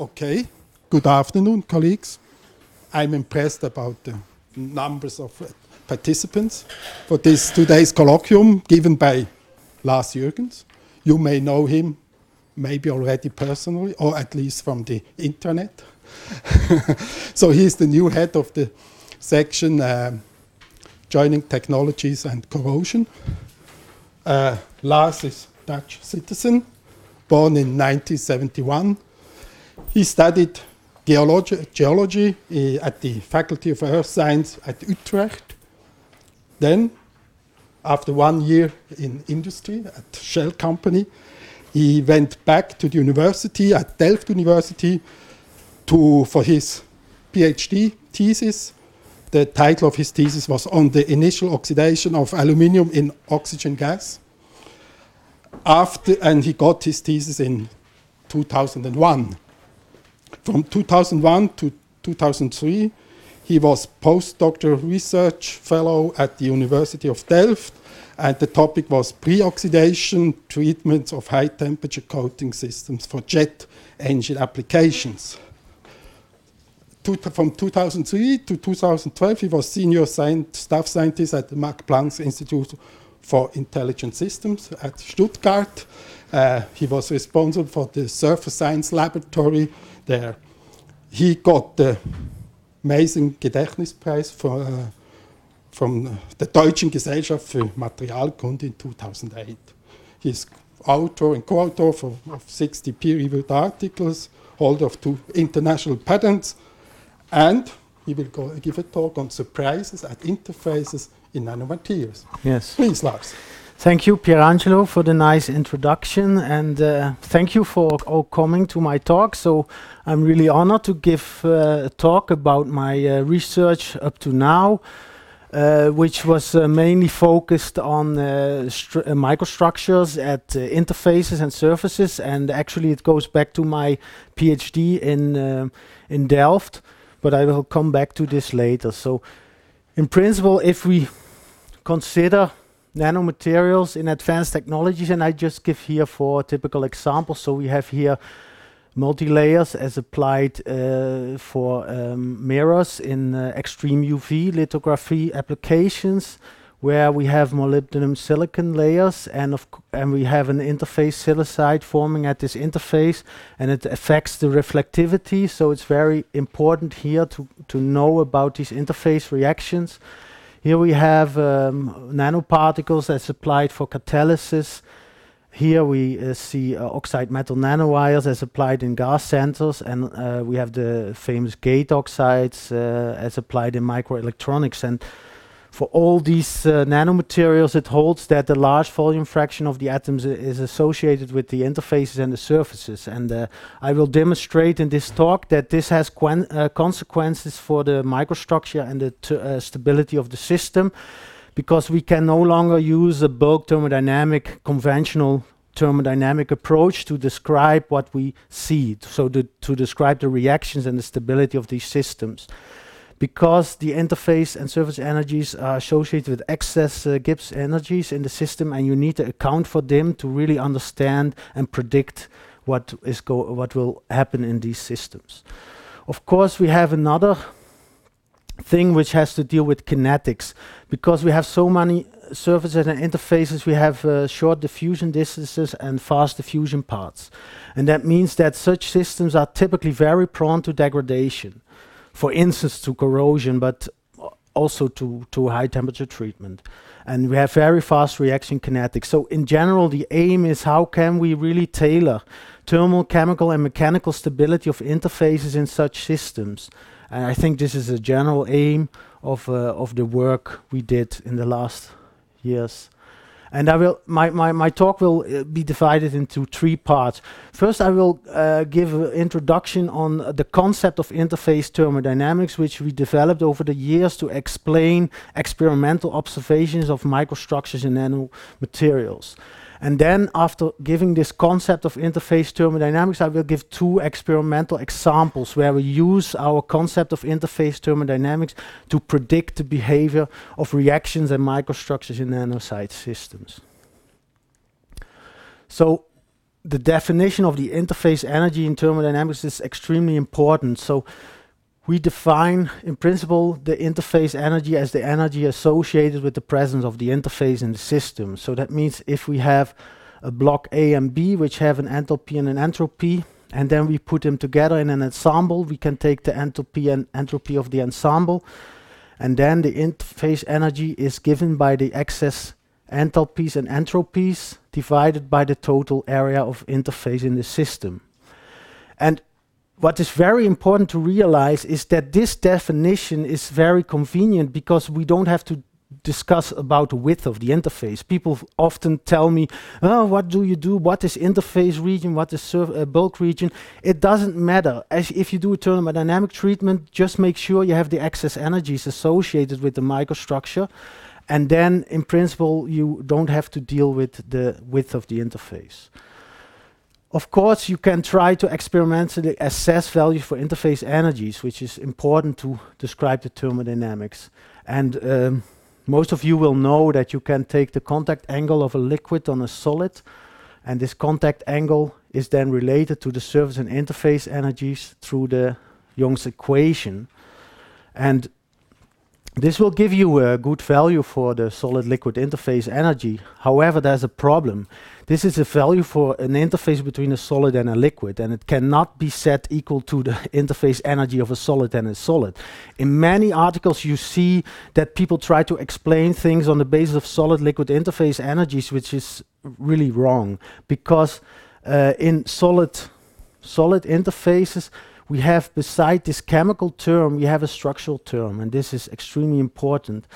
Okay. Good afternoon, colleagues. I'm impressed about the numbers of uh, participants for this today's colloquium given by Lars Jeurgens. You may know him maybe already personally, or at least from the internet. so he's the new head of the section um, Joining Technologies and Corrosion. Uh, Lars is Dutch citizen, born in 1971. He studied geology, geology at the Faculty of Earth Science at Utrecht. Then, after one year in industry at Shell Company, he went back to the university at Delft University to, for his PhD thesis. The title of his thesis was on the initial oxidation of aluminium in oxygen gas. After, and he got his thesis in 2001. From 2001 to 2003, he was postdoctoral research fellow at the University of Delft and the topic was pre-oxidation treatments of high temperature coating systems for jet engine applications. from 2003 to 2012, he was senior staff scientist at the Max Planck Institute for Intelligent Systems at Stuttgart. Uh, he was responsible for the surface science laboratory there. He got the Masing Gedächtnispreis for uh, from der Deutschen Gesellschaft für Materialkunde in 2008. He's author and co-author of 60 peer-reviewed articles, holder of two international patents, and he will go, give a talk on surprises at interfaces in nanomaterials. Yes. Please, Lars. Thank you, Pierangelo, for the nice introduction, and uh, thank you for all coming to my talk. So I'm really honored to give uh, a talk about my uh, research up to now. Uh, which was uh, mainly focused on uh, microstructures at interfaces and surfaces. And actually, it goes back to my PhD in in Delft. But I will come back to this later. So, in principle, if we consider nanomaterials in advanced technologies, and I just give here four typical examples. So we have here multi-layers as applied uh, for um, mirrors in uh, extreme UV lithography applications where we have molybdenum silicon layers and and we have an interface silicide forming at this interface and it affects the reflectivity so it's very important here to to know about these interface reactions here we have um, nanoparticles that's applied for catalysis here we uh, see uh, oxide metal nanowires as applied in gas sensors, and uh, we have the famous gate oxides as applied in microelectronics. For all these uh, nanomaterials, it holds that the large volume fraction of the atoms is associated with the interfaces and the surfaces. And uh, I will demonstrate in this talk that this has consequences for the microstructure and the stability of the system because we can no longer use a bulk thermodynamic conventional thermodynamic approach to describe what we see, so to describe the reactions and the stability of these systems. Because the interface and surface energies are associated with excess uh, Gibbs energies in the system, and you need to account for them to really understand and predict what is go what will happen in these systems. Of course, we have another thing which has to deal with kinetics. Because we have so many surfaces and interfaces we have uh, short diffusion distances and fast diffusion paths. And that means that such systems are typically very prone to degradation for instance to corrosion but also to, to high temperature treatment. And we have very fast reaction kinetics. So in general the aim is how can we really tailor thermal chemical and mechanical stability of interfaces in such systems? And I think this is a general aim of uh, of the work we did in the last years. And I will my my, my talk will uh, be divided into three parts. First, I will uh, give an introduction on the concept of interface thermodynamics, which we developed over the years to explain experimental observations of microstructures in nanomaterials. And then after giving this concept of interface thermodynamics, I will give two experimental examples where we use our concept of interface thermodynamics to predict the behavior of reactions and microstructures in nanosite systems. So the definition of the interface energy in thermodynamics is extremely important. So we define, in principle, the interface energy as the energy associated with the presence of the interface in the system. So that means if we have a block A and B, which have an enthalpy and an entropy, and then we put them together in an ensemble, we can take the enthalpy and entropy of the ensemble, and then the interface energy is given by the excess enthalpies and entropies divided by the total area of interface in the system. And what is very important to realize is that this definition is very convenient because we don't have to discuss about the width of the interface. People often tell me, oh, what do you do? What is interface region? What is uh, bulk region? It doesn't matter. As if you do a thermodynamic treatment, just make sure you have the excess energies associated with the microstructure. And then, in principle, you don't have to deal with the width of the interface. Of course, you can try to experimentally assess values for interface energies, which is important to describe the thermodynamics. And um, most of you will know that you can take the contact angle of a liquid on a solid, and this contact angle is then related to the surface and interface energies through the Young's equation. And this will give you a good value for the solid liquid interface energy. However, there's a problem. This is a value for an interface between a solid and a liquid, and it cannot be set equal to the interface energy of a solid and a solid. In many articles, you see that people try to explain things on the basis of solid liquid interface energies, which is really wrong because uh, in solid solid interfaces, we have beside this chemical term, we have a structural term, and this is extremely important.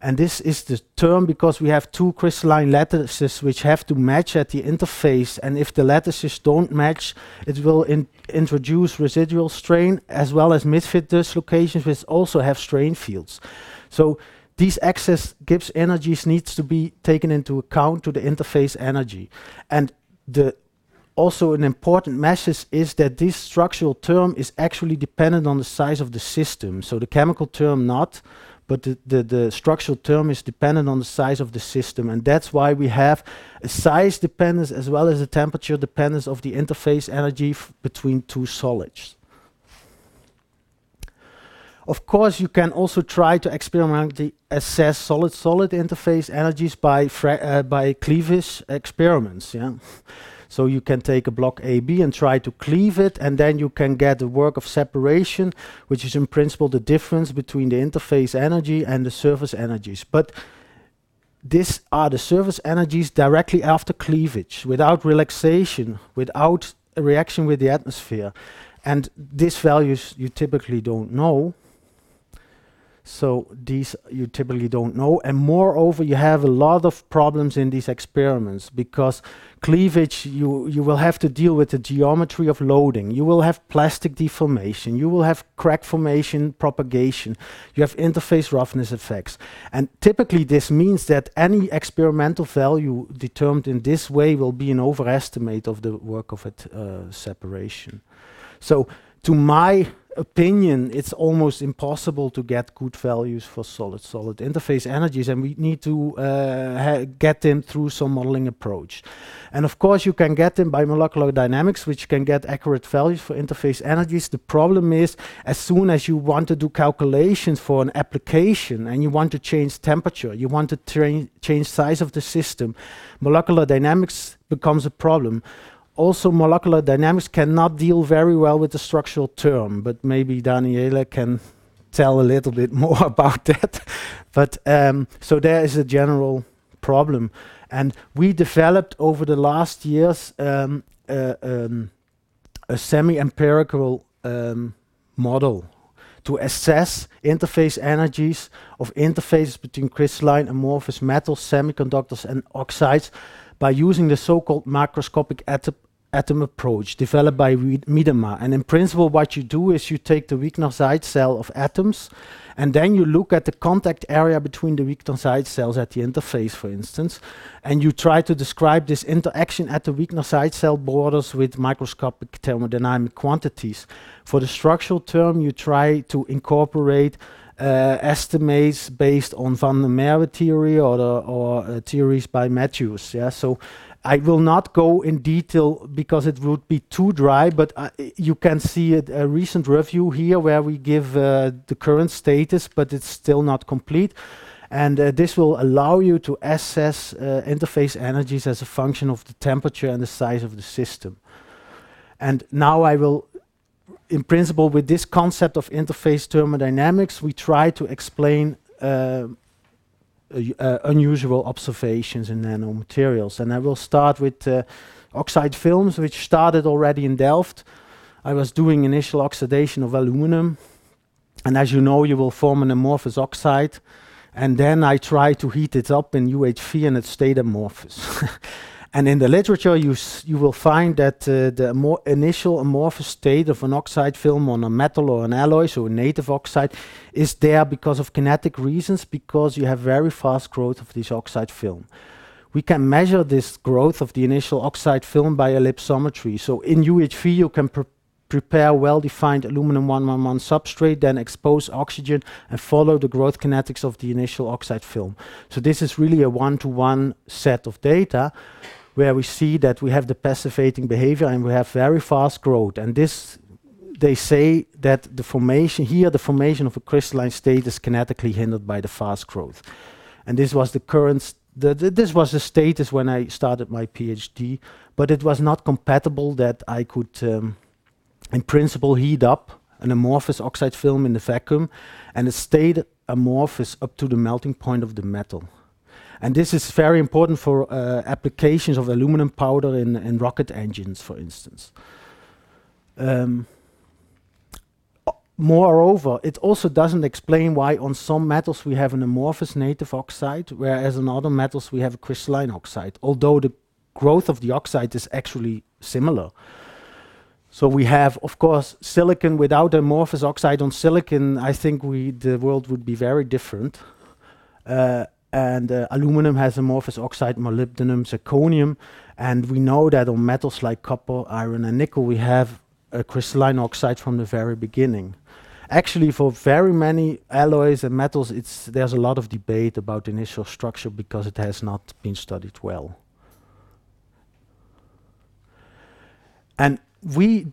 And this is the term because we have two crystalline lattices which have to match at the interface. And if the lattices don't match, it will in introduce residual strain as well as misfit dislocations, which also have strain fields. So these excess Gibbs energies needs to be taken into account to the interface energy. And the also an important message is that this structural term is actually dependent on the size of the system. So the chemical term not, but the, the, the, structural term is dependent on the size of the system. And that's why we have a size dependence as well as a temperature dependence of the interface energy between two solids. Of course, you can also try to experimentally assess solid-solid interface energies by, uh, by cleavage experiments. Yeah. So you can take a block AB and try to cleave it, and then you can get a work of separation, which is in principle the difference between the interface energy and the surface energies. But these are the surface energies directly after cleavage, without relaxation, without a reaction with the atmosphere. And these values you typically don't know. So these you typically don't know. And moreover, you have a lot of problems in these experiments because cleavage, you, you will have to deal with the geometry of loading. You will have plastic deformation. You will have crack formation, propagation. You have interface roughness effects. And typically this means that any experimental value determined in this way will be an overestimate of the work of it, uh, separation. So to my opinion, it's almost impossible to get good values for solid-solid interface energies, and we need to uh, get them through some modeling approach. And of course, you can get them by molecular dynamics, which can get accurate values for interface energies. The problem is, as soon as you want to do calculations for an application and you want to change temperature, you want to change size of the system, molecular dynamics becomes a problem also molecular dynamics cannot deal very well with the structural term, but maybe Daniela can tell a little bit more about that. but um, so there is a general problem. And we developed over the last years um, um, a semi-empirical um, model to assess interface energies of interfaces between crystalline amorphous metals, semiconductors, and oxides by using the so-called macroscopic atom, atom approach developed by Miedema. And in principle, what you do is you take the Wigner-Seitz cell of atoms, and then you look at the contact area between the Wigner-Seitz cells at the interface, for instance, and you try to describe this interaction at the Wigner-Seitz cell borders with microscopic thermodynamic quantities. For the structural term, you try to incorporate uh, estimates based on van der Merwe theory or, the, or uh, theories by Matthews. Yeah, so I will not go in detail because it would be too dry, but uh, you can see a, a, recent review here where we give uh, the current status, but it's still not complete. And uh, this will allow you to assess uh, interface energies as a function of the temperature and the size of the system. And now I will in principle, with this concept of interface thermodynamics, we try to explain uh, uh, unusual observations in nanomaterials. And I will start with uh, oxide films, which started already in Delft. I was doing initial oxidation of aluminum. And as you know, you will form an amorphous oxide. And then I try to heat it up in UHV and it stayed amorphous. And in the literature, you, you will find that uh, the more initial amorphous state of an oxide film on a metal or an alloy, so a native oxide, is there because of kinetic reasons, because you have very fast growth of this oxide film. We can measure this growth of the initial oxide film by ellipsometry. So in UHV, you can prepare well-defined aluminum 111 substrate, then expose oxygen and follow the growth kinetics of the initial oxide film. So this is really a one-to-one -one set of data where we see that we have the passivating behavior and we have very fast growth. And this, they say that the formation here, the formation of a crystalline state is kinetically hindered by the fast growth. And this was the current, this was the status when I started my PhD, but it was not compatible that I could, um, in principle, heat up an amorphous oxide film in the vacuum, and it stayed amorphous up to the melting point of the metal. And this is very important for uh, applications of aluminum powder in, rocket engines, for instance. Um, moreover, it also doesn't explain why on some metals we have an amorphous native oxide, whereas on other metals we have a crystalline oxide, although the growth of the oxide is actually similar. So we have, of course, silicon without amorphous oxide on silicon. I think the world would be very different. And uh, aluminum has amorphous oxide, molybdenum, zirconium, and we know that on metals like copper, iron, and nickel, we have a crystalline oxide from the very beginning. Actually, for very many alloys and metals, it's, there's a lot of debate about initial structure because it has not been studied well. And we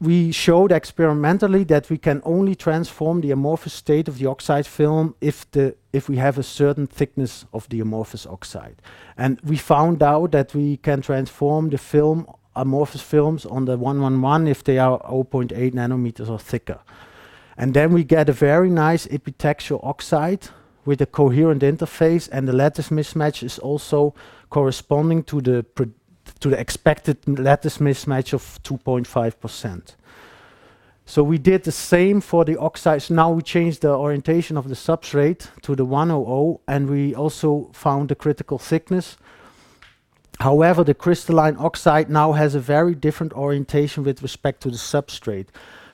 we showed experimentally that we can only transform the amorphous state of the oxide film if the if we have a certain thickness of the amorphous oxide. And we found out that we can transform the film amorphous films on the 111 if they are 0.8 nanometers or thicker. And then we get a very nice epitaxial oxide with a coherent interface and the lattice mismatch is also corresponding to the to the expected lattice mismatch of 2.5%. So we did the same for the oxides. Now we changed the orientation of the substrate to the 100, and we also found the critical thickness. However, the crystalline oxide now has a very different orientation with respect to the substrate.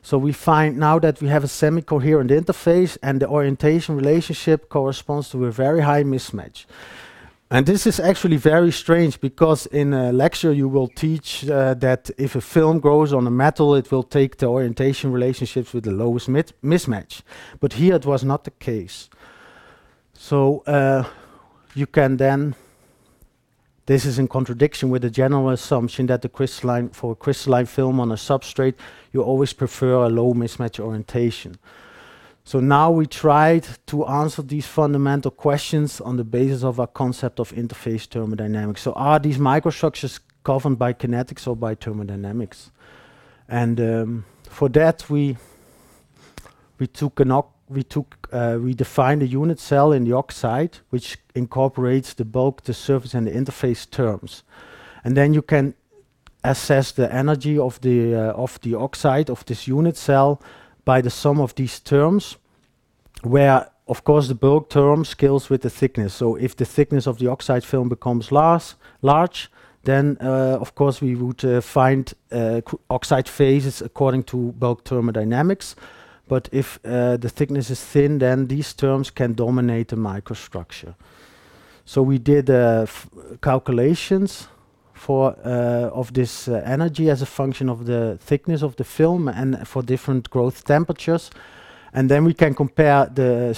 So we find now that we have a semi-coherent interface and the orientation relationship corresponds to a very high mismatch. And this is actually very strange because in a lecture you will teach uh, that if a film grows on a metal, it will take the orientation relationships with the lowest mismatch. But here it was not the case. So uh, you can then, this is in contradiction with the general assumption that the crystalline, for a crystalline film on a substrate, you always prefer a low mismatch orientation. So now we tried to answer these fundamental questions on the basis of our concept of interface thermodynamics. So are these microstructures governed by kinetics or by thermodynamics? And um, for that we we took an we took uh, we defined a unit cell in the oxide which incorporates the bulk, the surface, and the interface terms. And then you can assess the energy of the uh, of the oxide of this unit cell by the sum of these terms, where of course the bulk term scales with the thickness. So if the thickness of the oxide film becomes large, large then uh, of course we would uh, find uh, oxide phases according to bulk thermodynamics. But if uh, the thickness is thin, then these terms can dominate the microstructure. So we did uh, calculations for uh, of this uh, energy as a function of the thickness of the film and for different growth temperatures. And then we can compare the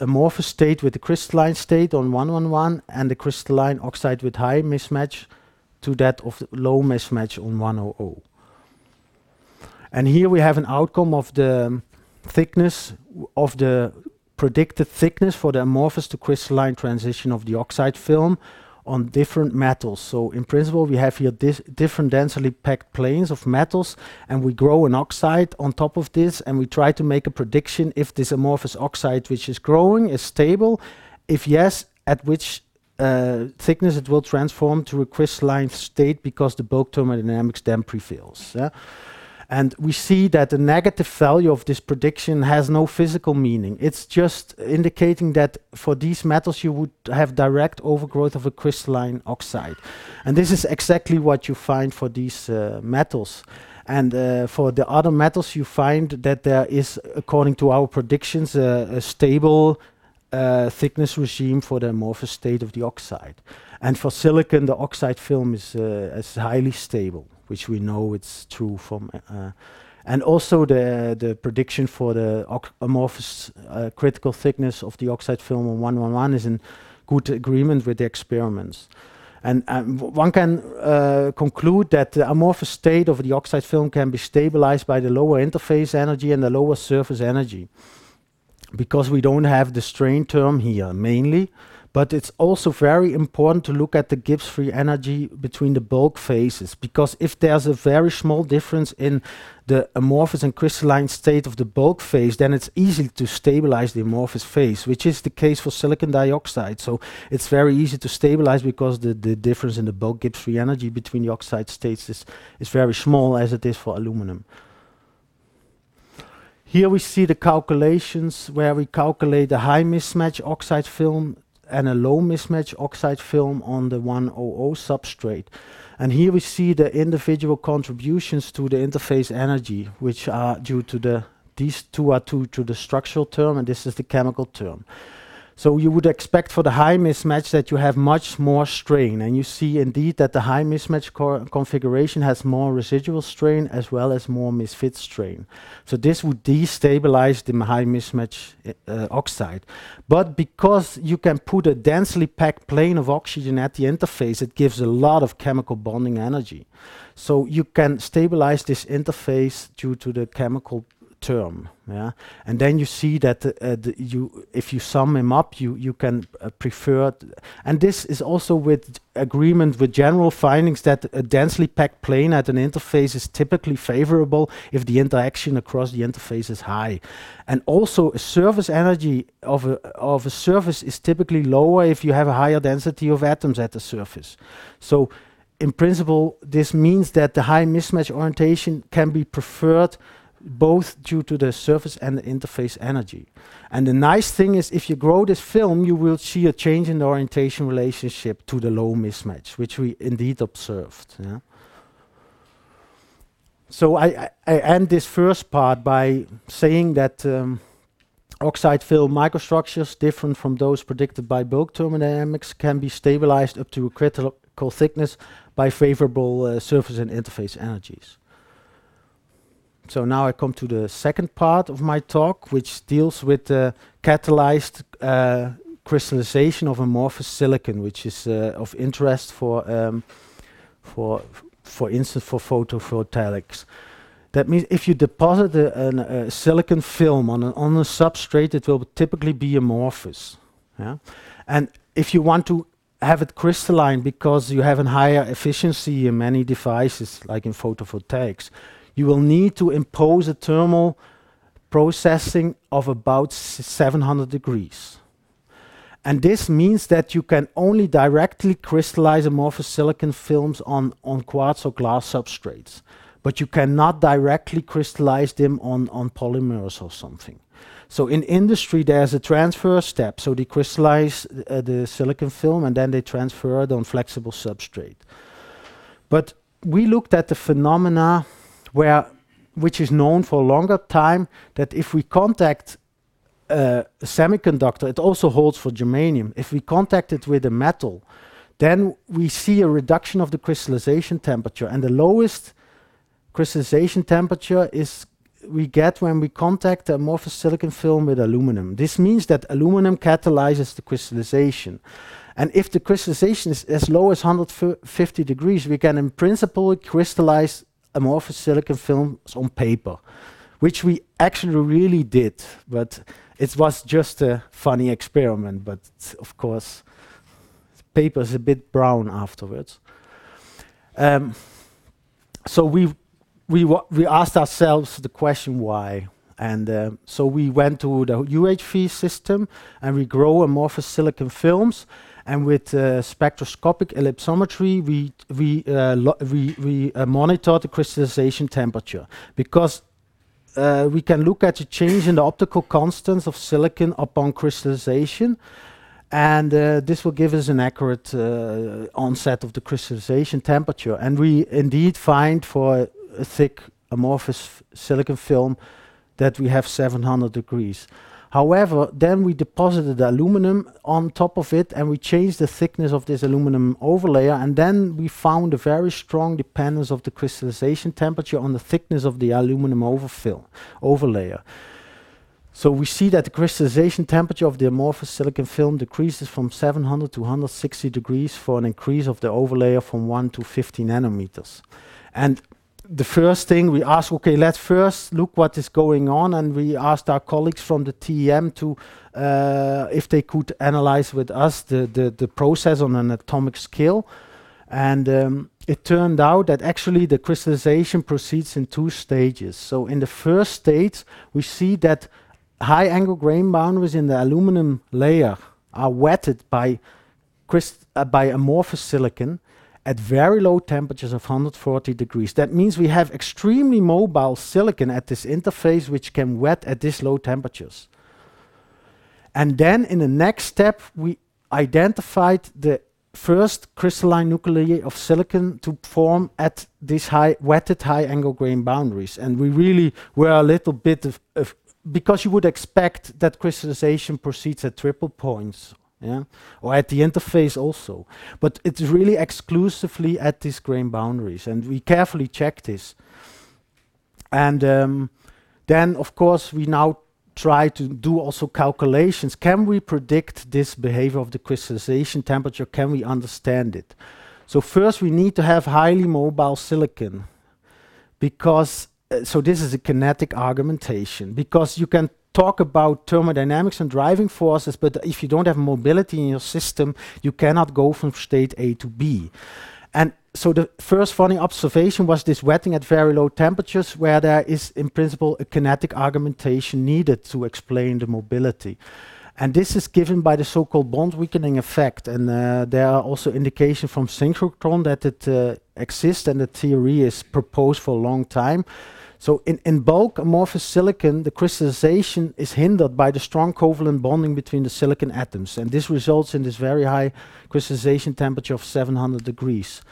amorphous state with the crystalline state on 111 and the crystalline oxide with high mismatch to that of the low mismatch on 100. And here we have an outcome of the thickness of the predicted thickness for the amorphous to crystalline transition of the oxide film on different metals. So in principle, we have here different densely packed planes of metals, and we grow an oxide on top of this, and we try to make a prediction if this amorphous oxide which is growing is stable. If yes, at which uh, thickness it will transform to a crystalline state because the bulk thermodynamics then prevails. Yeah? And we see that the negative value of this prediction has no physical meaning. It's just indicating that for these metals you would have direct overgrowth of a crystalline oxide. And this is exactly what you find for these uh, metals. And uh, for the other metals, you find that there is, according to our predictions, a stable uh, thickness regime for the amorphous state of the oxide. And for silicon, the oxide film is, uh, is highly stable which we know it's true from. Uh, and also the the prediction for the amorphous uh, critical thickness of the oxide film on 111 is in good agreement with the experiments. And um, one can uh, conclude that the amorphous state of the oxide film can be stabilized by the lower interface energy and the lower surface energy. Because we don't have the strain term here mainly, but it's also very important to look at the Gibbs free energy between the bulk phases because if there's a very small difference in the amorphous and crystalline state of the bulk phase, then it's easy to stabilize the amorphous phase, which is the case for silicon dioxide. So it's very easy to stabilize because the, the difference in the bulk Gibbs free energy between the oxide states is, is very small as it is for aluminum. Here we see the calculations where we calculate the high mismatch oxide film and a low mismatch oxide film on the 100 substrate. And here we see the individual contributions to the interface energy, which are due to the, these two are due to the structural term, and this is the chemical term. So you would expect for the high mismatch that you have much more strain. And you see indeed that the high mismatch configuration has more residual strain as well as more misfit strain. So this would destabilize the high mismatch uh, oxide. But because you can put a densely packed plane of oxygen at the interface, it gives a lot of chemical bonding energy. So you can stabilize this interface due to the chemical term. Yeah, and then you see that uh, the you if you sum them up, you you can uh, prefer, and this is also with agreement with general findings that a densely packed plane at an interface is typically favorable if the interaction across the interface is high, and also a surface energy of a of a surface is typically lower if you have a higher density of atoms at the surface. So in principle, this means that the high mismatch orientation can be preferred both due to the surface and the interface energy. And the nice thing is if you grow this film, you will see a change in the orientation relationship to the low mismatch, which we indeed observed. Yeah? So I, I, end this first part by saying that um, oxide film microstructures, different from those predicted by bulk thermodynamics, can be stabilized up to a critical thickness by favorable uh, surface and interface energies. So now I come to the second part of my talk, which deals with the catalyzed uh, crystallization of amorphous silicon, which is uh, of interest for, um, for, for instance, for photovoltaics. That means if you deposit a, a silicon film on a, on a substrate, it will typically be amorphous. Yeah? And if you want to have it crystalline because you have a higher efficiency in many devices, like in photovoltaics, you will need to impose a thermal processing of about 700 degrees. And this means that you can only directly crystallize amorphous silicon films on, on quartz or glass substrates, but you cannot directly crystallize them on, on polymers or something. So in industry, there's a transfer step. So they crystallize uh, the silicon film and then they transfer it on flexible substrate. But we looked at the phenomena where which is known for a longer time that if we contact uh, a semiconductor, it also holds for germanium. If we contact it with a metal, then we see a reduction of the crystallization temperature, and the lowest crystallization temperature is we get when we contact the amorphous silicon film with aluminum. This means that aluminum catalyzes the crystallization. And if the crystallization is as low as 150 degrees, we can in principle crystallize amorphous silicon films on paper, which we actually really did. But it was just a funny experiment. But of course, paper is a bit brown afterwards. Um, so we we we asked ourselves the question why, and uh, so we went to the UHV system and we grow amorphous silicon films, and with uh, spectroscopic ellipsometry we we uh, we we uh, monitor the crystallization temperature because. Uh, we can look at the change in the optical constants of silicon upon crystallization, and uh, this will give us an accurate uh, onset of the crystallization temperature. And we indeed find for a thick amorphous silicon film that we have 700 degrees. However, then we deposited the aluminum on top of it and we changed the thickness of this aluminum overlayer and then we found a very strong dependence of the crystallization temperature on the thickness of the aluminum overfill overlayer. So we see that the crystallization temperature of the amorphous silicon film decreases from 700 to 160 degrees for an increase of the overlayer from 1 to 50 nanometers. And the first thing we asked, okay, let's first look what is going on, and we asked our colleagues from the TEM to uh, if they could analyze with us the, the, the process on an atomic scale. And um, it turned out that actually the crystallization proceeds in two stages. So in the first stage, we see that high angle grain boundaries in the aluminum layer are wetted by, uh, by amorphous silicon, at very low temperatures of 140 degrees. That means we have extremely mobile silicon at this interface which can wet at this low temperatures. And then in the next step, we identified the first crystalline nuclei of silicon to form at these high wetted high angle grain boundaries. And we really were a little bit of, of because you would expect that crystallization proceeds at triple points yeah, or at the interface also. But it's really exclusively at these grain boundaries, and we carefully check this. And um, then, of course, we now try to do also calculations. Can we predict this behavior of the crystallization temperature? Can we understand it? So first, we need to have highly mobile silicon, because uh, so this is a kinetic argumentation because you can talk about thermodynamics and driving forces, but if you don't have mobility in your system, you cannot go from state A to B. And so the first funny observation was this wetting at very low temperatures, where there is, in principle, a kinetic argumentation needed to explain the mobility. And this is given by the so-called bond weakening effect. And uh, there are also indications from synchrotron that it uh, exists, and the theory is proposed for a long time. So in, bulk amorphous silicon, the crystallization is hindered by the strong covalent bonding between the silicon atoms. And this results in this very high crystallization temperature of 700 degrees.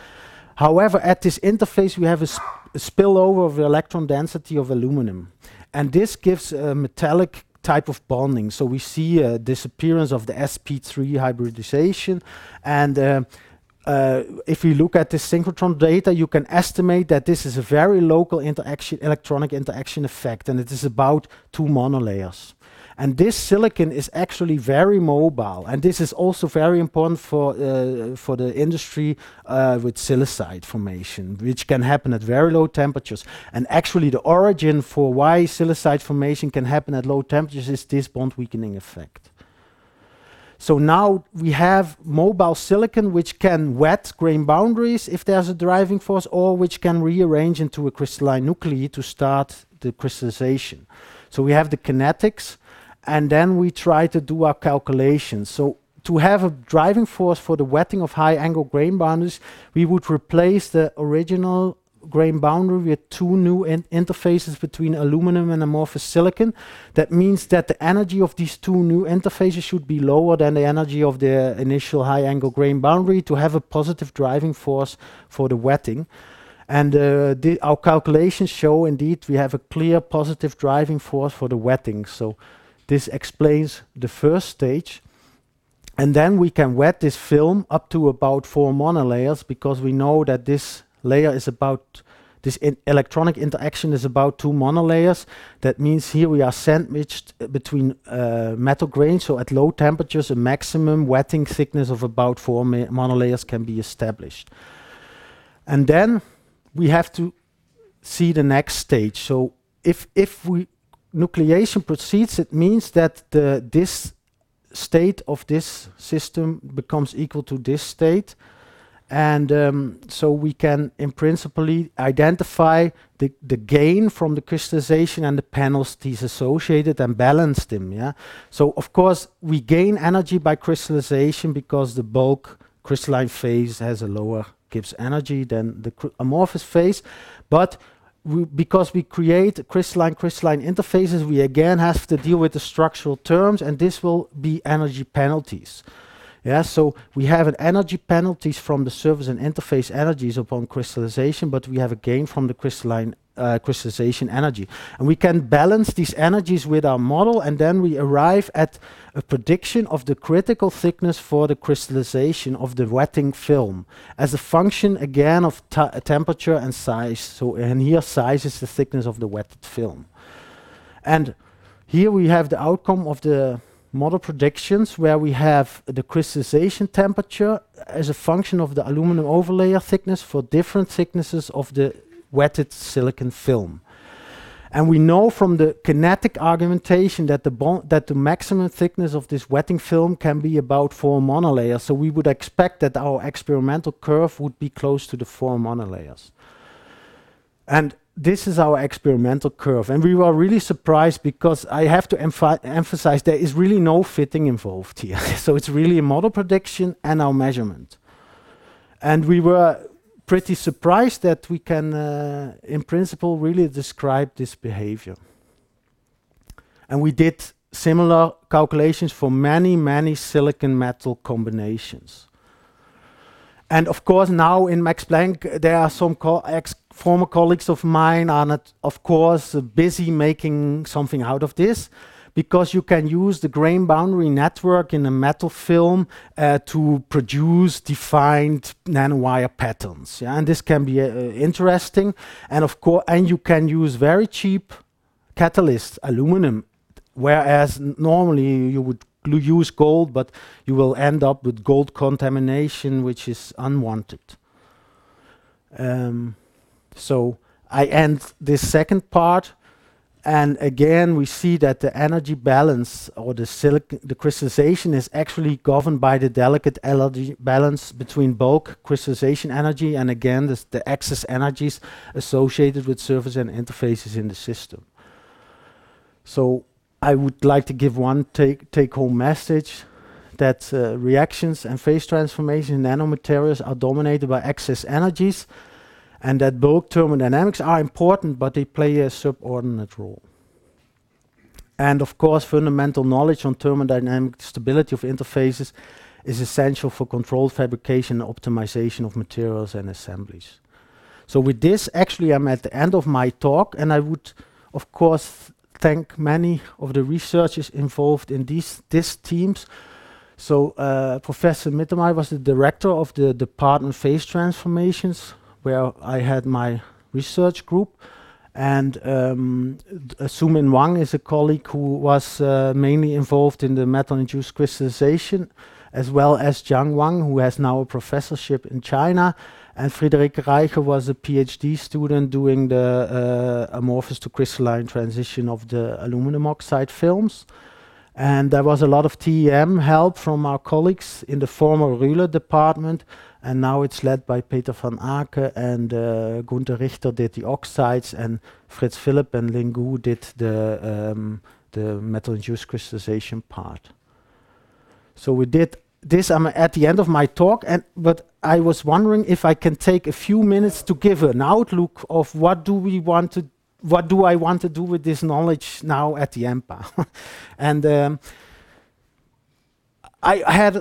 However, at this interface, we have a, sp a spillover of the electron density of aluminum. And this gives a metallic type of bonding. So we see a disappearance of the sp3 hybridization and uh, uh, if we look at the synchrotron data, you can estimate that this is a very local interaction, electronic interaction effect, and it is about two monolayers. And this silicon is actually very mobile, and this is also very important for uh, for the industry uh, with silicide formation, which can happen at very low temperatures. And actually, the origin for why silicide formation can happen at low temperatures is this bond weakening effect. So now we have mobile silicon which can wet grain boundaries if there's a driving force or which can rearrange into a crystalline nuclei to start the crystallization. So we have the kinetics and then we try to do our calculations. So to have a driving force for the wetting of high angle grain boundaries, we would replace the original grain boundary with two new in interfaces between aluminum and amorphous silicon. That means that the energy of these two new interfaces should be lower than the energy of the initial high angle grain boundary to have a positive driving force for the wetting. And uh, our calculations show indeed we have a clear positive driving force for the wetting. So this explains the first stage. And then we can wet this film up to about four monolayers because we know that this layer is about this in electronic interaction is about two monolayers. That means here we are sandwiched uh, between uh, metal grains. So at low temperatures, a maximum wetting thickness of about four monolayers can be established. And then we have to see the next stage. So if if we nucleation proceeds, it means that the this state of this system becomes equal to this state and um, so we can in principle identify the, the gain from the crystallization and the penalties associated and balance them yeah? So of course we gain energy by crystallization because the bulk crystalline phase has a lower Gibbs energy than the amorphous phase. But we, because we create crystalline crystalline interfaces we again have to deal with the structural terms and this will be energy penalties yeah, so we have an energy penalties from the surface and interface energies upon crystallization, but we have a gain from the crystalline uh, crystallization energy. And we can balance these energies with our model, and then we arrive at a prediction of the critical thickness for the crystallization of the wetting film as a function again of temperature and size. So, and here size is the thickness of the wetted film. And here we have the outcome of the model predictions where we have the crystallization temperature as a function of the aluminum overlayer thickness for different thicknesses of the wetted silicon film. And we know from the kinetic argumentation that the that the maximum thickness of this wetting film can be about four monolayers. So we would expect that our experimental curve would be close to the four monolayers. And this is our experimental curve. And we were really surprised because I have to emph emphasize there is really no fitting involved here. so it's really a model prediction and our measurement. And we were pretty surprised that we can, uh, in principle, really describe this behavior. And we did similar calculations for many, many silicon metal combinations. And of course, now in Max Planck, there are some co former colleagues of mine are not, of course, busy making something out of this because you can use the grain boundary network in a metal film uh, to produce defined nanowire patterns. Yeah? And this can be uh, interesting. And of course, and you can use very cheap catalysts, aluminum, whereas normally you would use gold, but you will end up with gold contamination, which is unwanted. Um, I end this second part, and again we see that the energy balance or the the crystallization is actually governed by the delicate energy balance between bulk crystallization energy and again the excess energies associated with surface and interfaces in the system. So I would like to give one take take home message that uh, reactions and phase transformation in nanomaterials are dominated by excess energies and that both thermodynamics are important, but they play a subordinate role. And of course, fundamental knowledge on thermodynamic stability of interfaces is essential for controlled fabrication and optimization of materials and assemblies. So with this, actually, I'm at the end of my talk, and I would, of course, thank many of the researchers involved in these these teams. So uh, Professor Mittemeijer was the director of the department phase transformations where I had my research group. And um, Zumin Wang is a colleague who was uh, mainly involved in the metal-induced crystallization, as well as Jiang Wang, who has now a professorship in China. And Friederike Reichel was a PhD student doing the uh, amorphous to crystalline transition of the aluminum oxide films. And there was a lot of TEM help from our colleagues in the former Rühle department, and now it's led by Peter van Aken and uh, Gunther Richter did the oxides and Fritz Philipp and Lin Gu did the um, the metal induced crystallization part. So we did this. I'm at the end of my talk, and but I was wondering if I can take a few minutes to give an outlook of what do we want to, what do I want to do with this knowledge now at the EMPA, and. Um, I had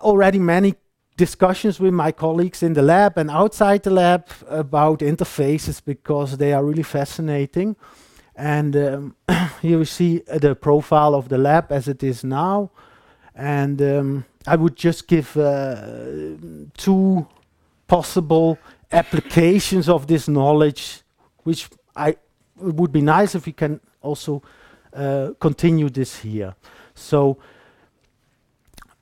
already many discussions with my colleagues in the lab and outside the lab about interfaces because they are really fascinating. And um, here we see uh, the profile of the lab as it is now. And um, I would just give uh, two possible applications of this knowledge, which I it would be nice if we can also uh, continue this here. So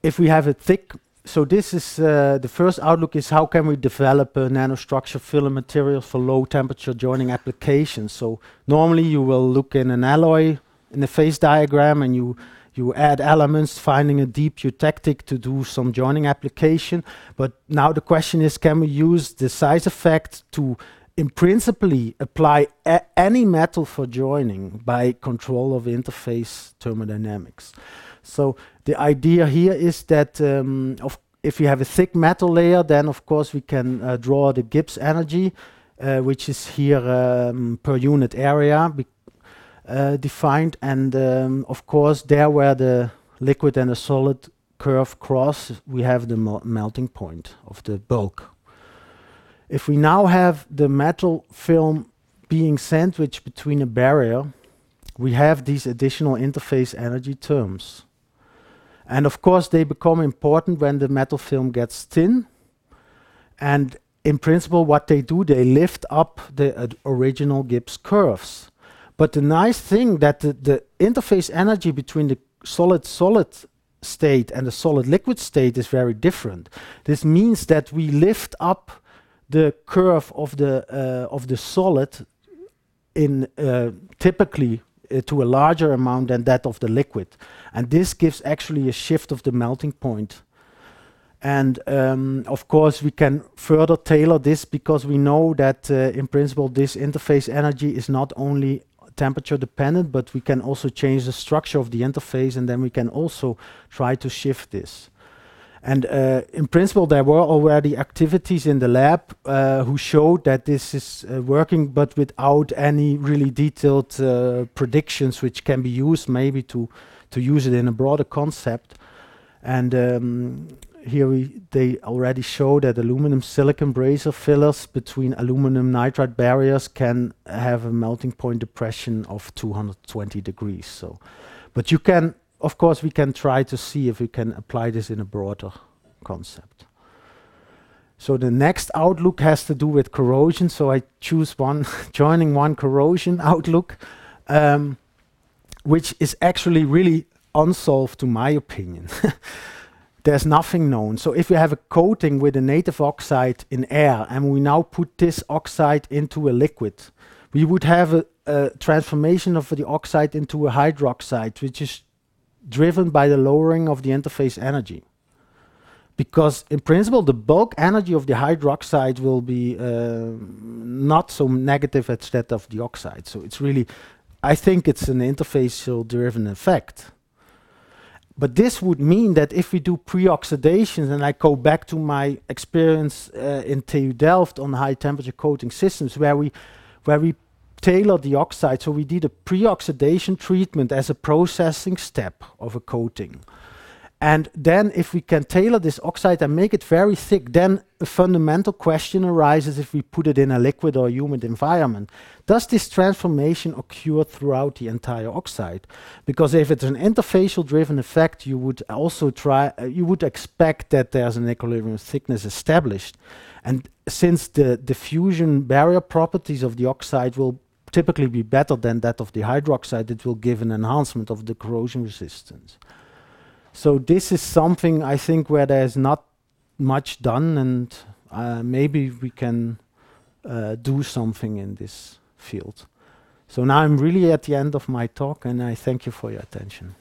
if we have a thick so this is uh, the first outlook is how can we develop a nanostructure filler materials for low temperature joining applications. So normally you will look in an alloy in the phase diagram and you you add elements, finding a deep eutectic to do some joining application. But now the question is, can we use the size effect to in principally apply any metal for joining by control of interface thermodynamics? So the idea here is that um, if you have a thick metal layer, then of course we can uh, draw the Gibbs energy, uh, which is here um, per unit area uh, defined. And um, of course, there where the liquid and the solid curve cross, we have the melting point of the bulk. If we now have the metal film being sandwiched between a barrier, we have these additional interface energy terms. And of course, they become important when the metal film gets thin. And in principle, what they do, they lift up the uh, original Gibbs curves. But the nice thing that the, the interface energy between the solid-solid state and the solid-liquid state is very different. This means that we lift up the curve of the uh, of the solid in uh, typically uh, to a larger amount than that of the liquid. And this gives actually a shift of the melting point. And um, of course, we can further tailor this because we know that uh, in principle, this interface energy is not only temperature dependent, but we can also change the structure of the interface and then we can also try to shift this. And uh, in principle, there were already activities in the lab uh, who showed that this is uh, working, but without any really detailed uh, predictions, which can be used maybe to to use it in a broader concept. And um, here we, they already show that aluminum silicon brazier fillers between aluminum nitride barriers can have a melting point depression of 220 degrees. So, but you can of course, we can try to see if we can apply this in a broader concept. So the next outlook has to do with corrosion. So I choose one, joining one corrosion outlook, um, which is actually really unsolved to my opinion. There's nothing known. So if we have a coating with a native oxide in air and we now put this oxide into a liquid, we would have a, a transformation of the oxide into a hydroxide, which is driven by the lowering of the interface energy. Because in principle, the bulk energy of the hydroxide will be uh, not so negative as that of the oxide. So it's really, I think it's an interfacial driven effect. But this would mean that if we do pre-oxidations, and I go back to my experience uh, in TU Delft on high temperature coating systems, where we, where we tailor the oxide. So we did a pre-oxidation treatment as a processing step of a coating. And then if we can tailor this oxide and make it very thick, then a fundamental question arises if we put it in a liquid or humid environment. Does this transformation occur throughout the entire oxide? Because if it's an interfacial driven effect, you would also try, uh, you would expect that there's an equilibrium thickness established. And since the diffusion barrier properties of the oxide will typically be better than that of the hydroxide, it will give an enhancement of the corrosion resistance. So this is something I think where there's not much done, and uh, maybe we can uh, do something in this field. So now I'm really at the end of my talk, and I thank you for your attention.